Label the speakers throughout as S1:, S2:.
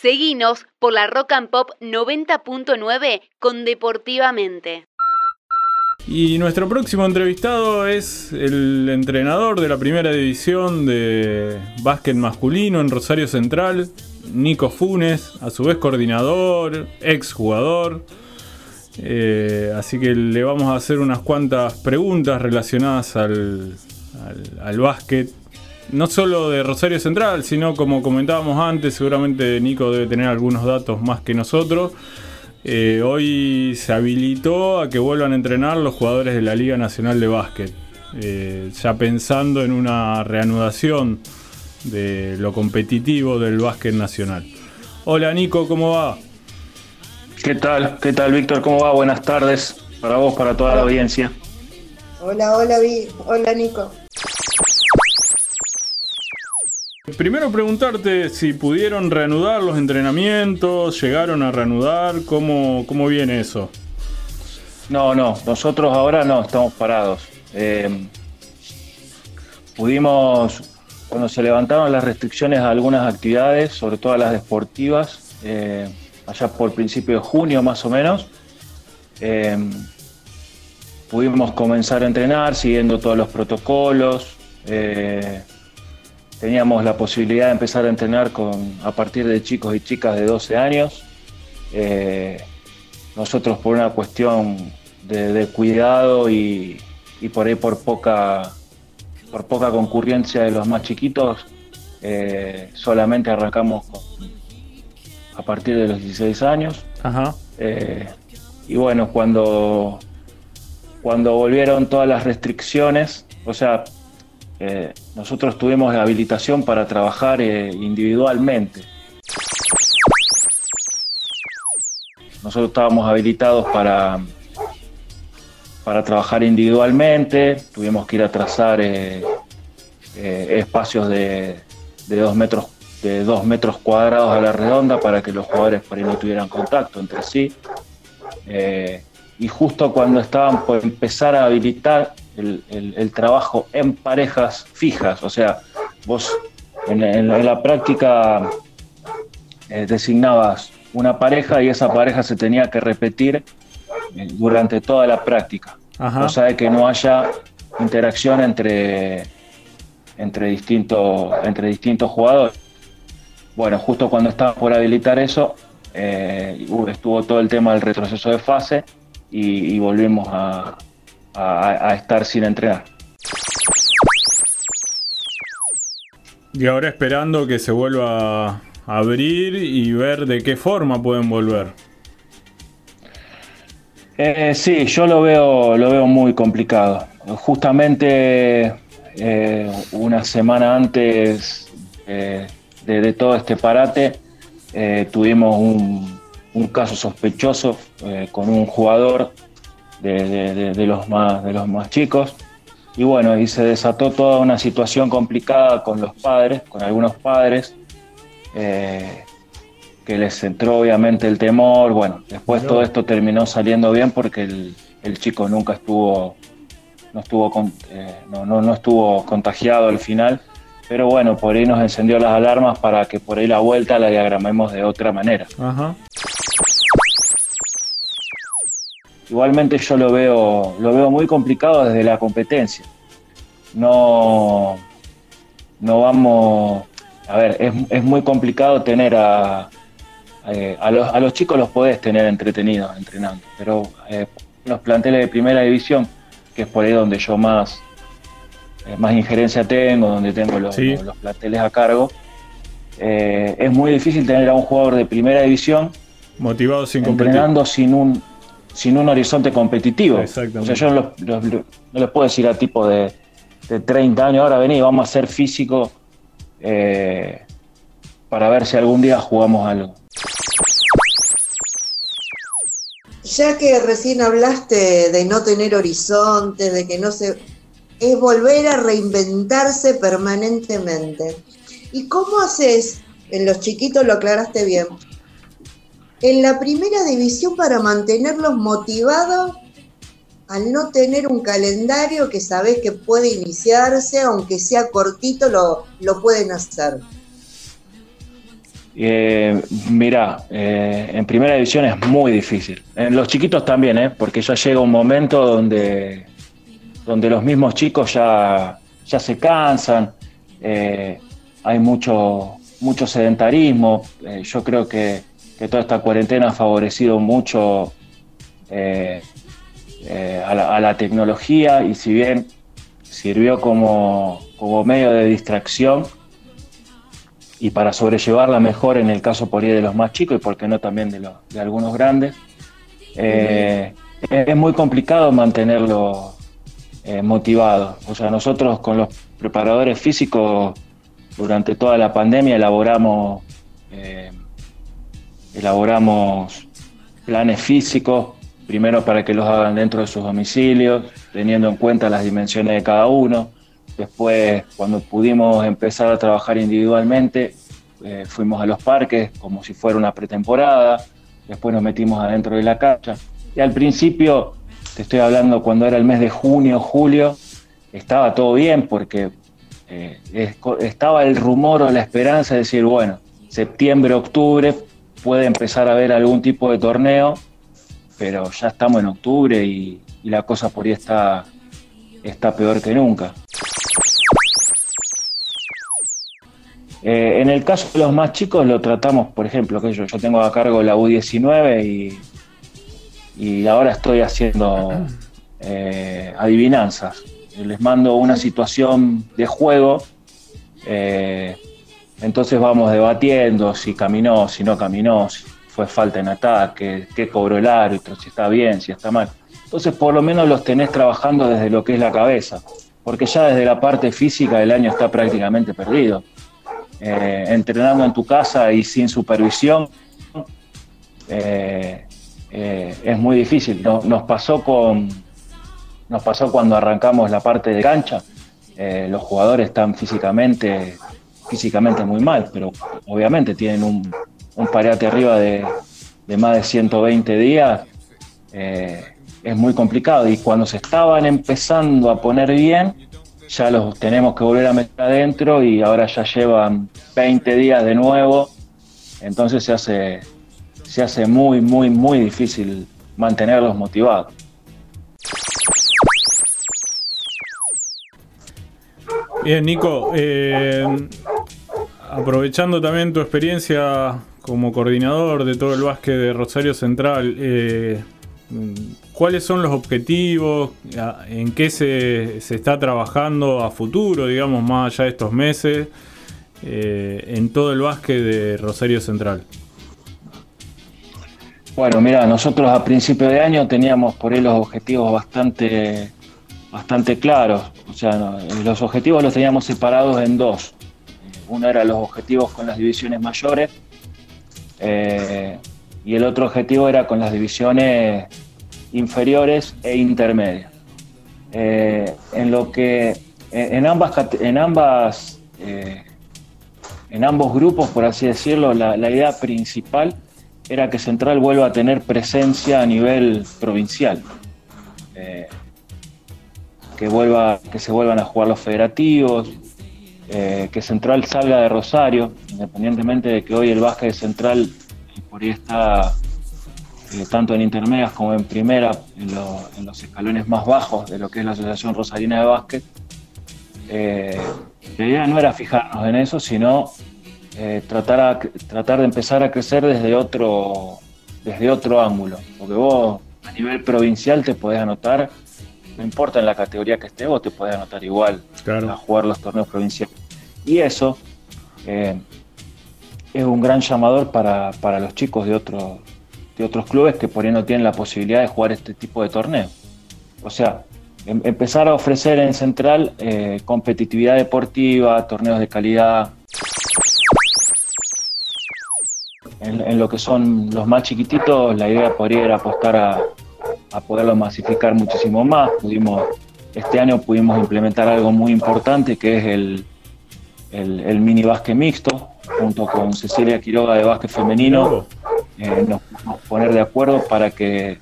S1: Seguinos por la Rock and Pop 90.9 con Deportivamente.
S2: Y nuestro próximo entrevistado es el entrenador de la primera división de básquet masculino en Rosario Central, Nico Funes, a su vez coordinador, ex jugador. Eh, así que le vamos a hacer unas cuantas preguntas relacionadas al, al, básquet. No solo de Rosario Central, sino como comentábamos antes, seguramente Nico debe tener algunos datos más que nosotros. Eh, hoy se habilitó a que vuelvan a entrenar los jugadores de la Liga Nacional de Básquet. Eh, ya pensando en una reanudación de lo competitivo del básquet nacional. Hola Nico, ¿cómo va?
S3: ¿Qué tal? ¿Qué tal Víctor? ¿Cómo va? Buenas tardes para vos, para toda la audiencia.
S4: Hola, hola, Vi. Hola Nico.
S2: Primero preguntarte si pudieron reanudar los entrenamientos, llegaron a reanudar, ¿cómo, cómo viene eso?
S3: No, no, nosotros ahora no, estamos parados. Eh, pudimos, cuando se levantaron las restricciones a algunas actividades, sobre todo a las deportivas, eh, allá por principio de junio más o menos, eh, pudimos comenzar a entrenar siguiendo todos los protocolos teníamos la posibilidad de empezar a entrenar con, a partir de chicos y chicas de 12 años. Eh, nosotros por una cuestión de, cuidado y, por ahí por poca, por poca concurrencia de los más chiquitos, eh, solamente arrancamos a partir de los 16 años. Eh, y bueno, cuando, cuando volvieron todas las restricciones, o sea, nosotros tuvimos la habilitación para trabajar eh, individualmente. Nosotros estábamos habilitados para, para trabajar individualmente, tuvimos que ir a trazar eh, espacios de, dos metros, de dos metros cuadrados a la redonda para que los jugadores por ahí no tuvieran contacto entre sí. y justo cuando estaban por empezar a habilitar, el, trabajo en parejas fijas, o sea, vos en, la práctica eh, designabas una pareja y esa pareja se tenía que repetir eh, durante toda la práctica, o cosa de que no haya interacción entre, entre, distintos, entre distintos jugadores. Bueno, justo cuando estaba por habilitar eso, eh, estuvo todo el tema del retroceso de fase y volvimos a, a, estar sin entrenar.
S2: Y ahora esperando que se vuelva a abrir y ver de qué forma pueden volver.
S3: Eh, sí, yo lo veo, lo veo muy complicado. Justamente eh, una semana antes eh, de, todo este parate tuvimos un, un, caso sospechoso con un jugador de, los más, de los más chicos. Y bueno, y se desató toda una situación complicada con los padres, con algunos padres, eh, que les entró obviamente el temor. Bueno, después todo esto terminó saliendo bien porque el, chico nunca estuvo, no estuvo, eh, no, no, estuvo contagiado al final. Pero bueno, por ahí nos encendió las alarmas para que por ahí la vuelta la diagramemos de otra manera. Ajá. Igualmente yo lo veo, lo veo muy complicado desde la competencia. No, no vamos, a ver, es, muy complicado tener a, eh, a, los, a, los, chicos los podés tener entretenidos entrenando, pero eh, los planteles de primera división, que es por ahí donde yo más, eh, más injerencia tengo, donde tengo los, los, planteles a cargo, es muy difícil tener a un jugador de primera división
S2: motivado sin
S3: entrenando sin un sin un horizonte competitivo. O sea, yo no, les puedo decir a tipo de, 30 años, ahora vení, vamos a ser físico eh, para ver si algún día jugamos algo.
S4: Ya que recién hablaste de no tener horizonte, de que no se... es volver a reinventarse permanentemente. ¿Y cómo haces? En los chiquitos lo aclaraste bien en la primera división para mantenerlos motivados al no tener un calendario que sabes que puede iniciarse, aunque sea cortito, lo, lo pueden hacer.
S3: Eh, mira, eh, en primera división es muy difícil. En los chiquitos también, ¿eh? porque ya llega un momento donde, donde los mismos chicos ya, ya se cansan, eh, hay mucho, mucho sedentarismo. yo creo que, toda esta cuarentena ha favorecido mucho a la, a, la, tecnología y si bien sirvió como, como medio de distracción, y para sobrellevarla mejor en el caso por ahí de los más chicos y por qué no también de, los, de algunos grandes. Eh, es muy complicado mantenerlo eh, motivado. O sea, nosotros con los preparadores físicos durante toda la pandemia elaboramos, eh, elaboramos planes físicos, primero para que los hagan dentro de sus domicilios, teniendo en cuenta las dimensiones de cada uno Después, cuando pudimos empezar a trabajar individualmente, eh, fuimos a los parques como si fuera una pretemporada. Después nos metimos adentro de la cancha. Y al principio, te estoy hablando cuando era el mes de junio, julio, estaba todo bien porque eh, estaba el rumor o la esperanza de decir, bueno, septiembre, octubre puede empezar a haber algún tipo de torneo, pero ya estamos en octubre y, la cosa por ahí está, está peor que nunca. Eh, en el caso de los más chicos lo tratamos, por ejemplo, que yo, yo tengo a cargo la U19 y, y ahora estoy haciendo eh, adivinanzas. Les mando una situación de juego, eh, entonces vamos debatiendo si caminó, si no caminó, si fue falta en ataque, qué cobró el árbitro, si está bien, si está mal. Entonces por lo menos los tenés trabajando desde lo que es la cabeza, porque ya desde la parte física el año está prácticamente perdido. Eh, entrenando en tu casa y sin supervisión, eh, eh, es muy difícil. nos, pasó con, nos pasó cuando arrancamos la parte de cancha. los jugadores están físicamente, físicamente muy mal, pero obviamente tienen un, un parate arriba de, de, más de 120 días. es muy complicado y cuando se estaban empezando a poner bien, ya los tenemos que volver a meter adentro y ahora ya llevan 20 días de nuevo, entonces se hace, se hace muy, muy, muy difícil mantenerlos motivados.
S2: Bien, Nico, eh, aprovechando también tu experiencia como coordinador de todo el básquet de Rosario Central, eh, ¿Cuáles son los objetivos? ¿En qué se, está trabajando a futuro, digamos, más allá de estos meses, eh, en todo el básquet de Rosario Central?
S3: Bueno, mira, nosotros a principio de año teníamos por ahí los objetivos bastante, bastante claros. O sea, los objetivos los teníamos separados en dos. Uno era los objetivos con las divisiones mayores eh, y el otro objetivo era con las divisiones inferiores e intermedias. Eh, en lo que en ambas en ambas eh, en ambos grupos, por así decirlo, la, idea principal era que Central vuelva a tener presencia a nivel provincial. Que, vuelva, que se vuelvan a jugar los federativos, que Central salga de Rosario, independientemente de que hoy el básquet de Central por ahí está eh, tanto en intermedias como en primera, en, los escalones más bajos de lo que es la Asociación Rosarina de Básquet. Eh, la idea no era fijarnos en eso, sino eh, tratar, tratar de empezar a crecer desde otro, desde otro ángulo. Porque vos a nivel provincial te podés anotar, no importa en la categoría que estés, vos te podés anotar igual a jugar los torneos provinciales. Y eso es un gran llamador para, para los chicos de otros de otros clubes que por ahí no tienen la posibilidad de jugar este tipo de torneo. O sea, em, empezar a ofrecer en Central eh, competitividad deportiva, torneos de calidad. En, lo que son los más chiquititos, la idea podría era apostar a, a poderlo masificar muchísimo más. Pudimos, este año pudimos implementar algo muy importante que es el, el, mini básquet mixto, junto con Cecilia Quiroga de básquet femenino. Eh, nos podemos poner de acuerdo para que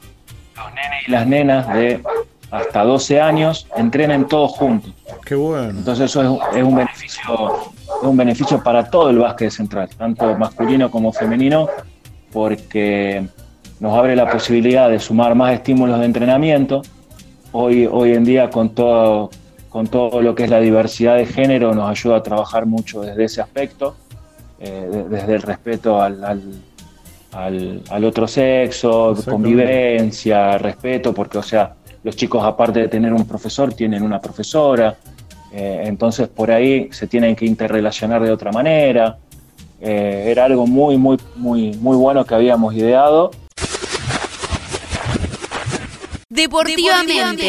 S3: los nenes y las nenas de hasta 12 años entrenen todos juntos.
S2: Qué bueno.
S3: Entonces eso es, un beneficio es un beneficio para todo el básquet central, tanto masculino como femenino, porque nos abre la posibilidad de sumar más estímulos de entrenamiento. Hoy, hoy en día con todo, con todo lo que es la diversidad de género nos ayuda a trabajar mucho desde ese aspecto, eh, desde el respeto al, al, otro sexo, convivencia, respeto, porque o sea, los chicos aparte de tener un profesor tienen una profesora, eh, entonces por ahí se tienen que interrelacionar de otra manera. Eh, era algo muy, muy, muy, muy bueno que habíamos ideado
S1: Deportivamente.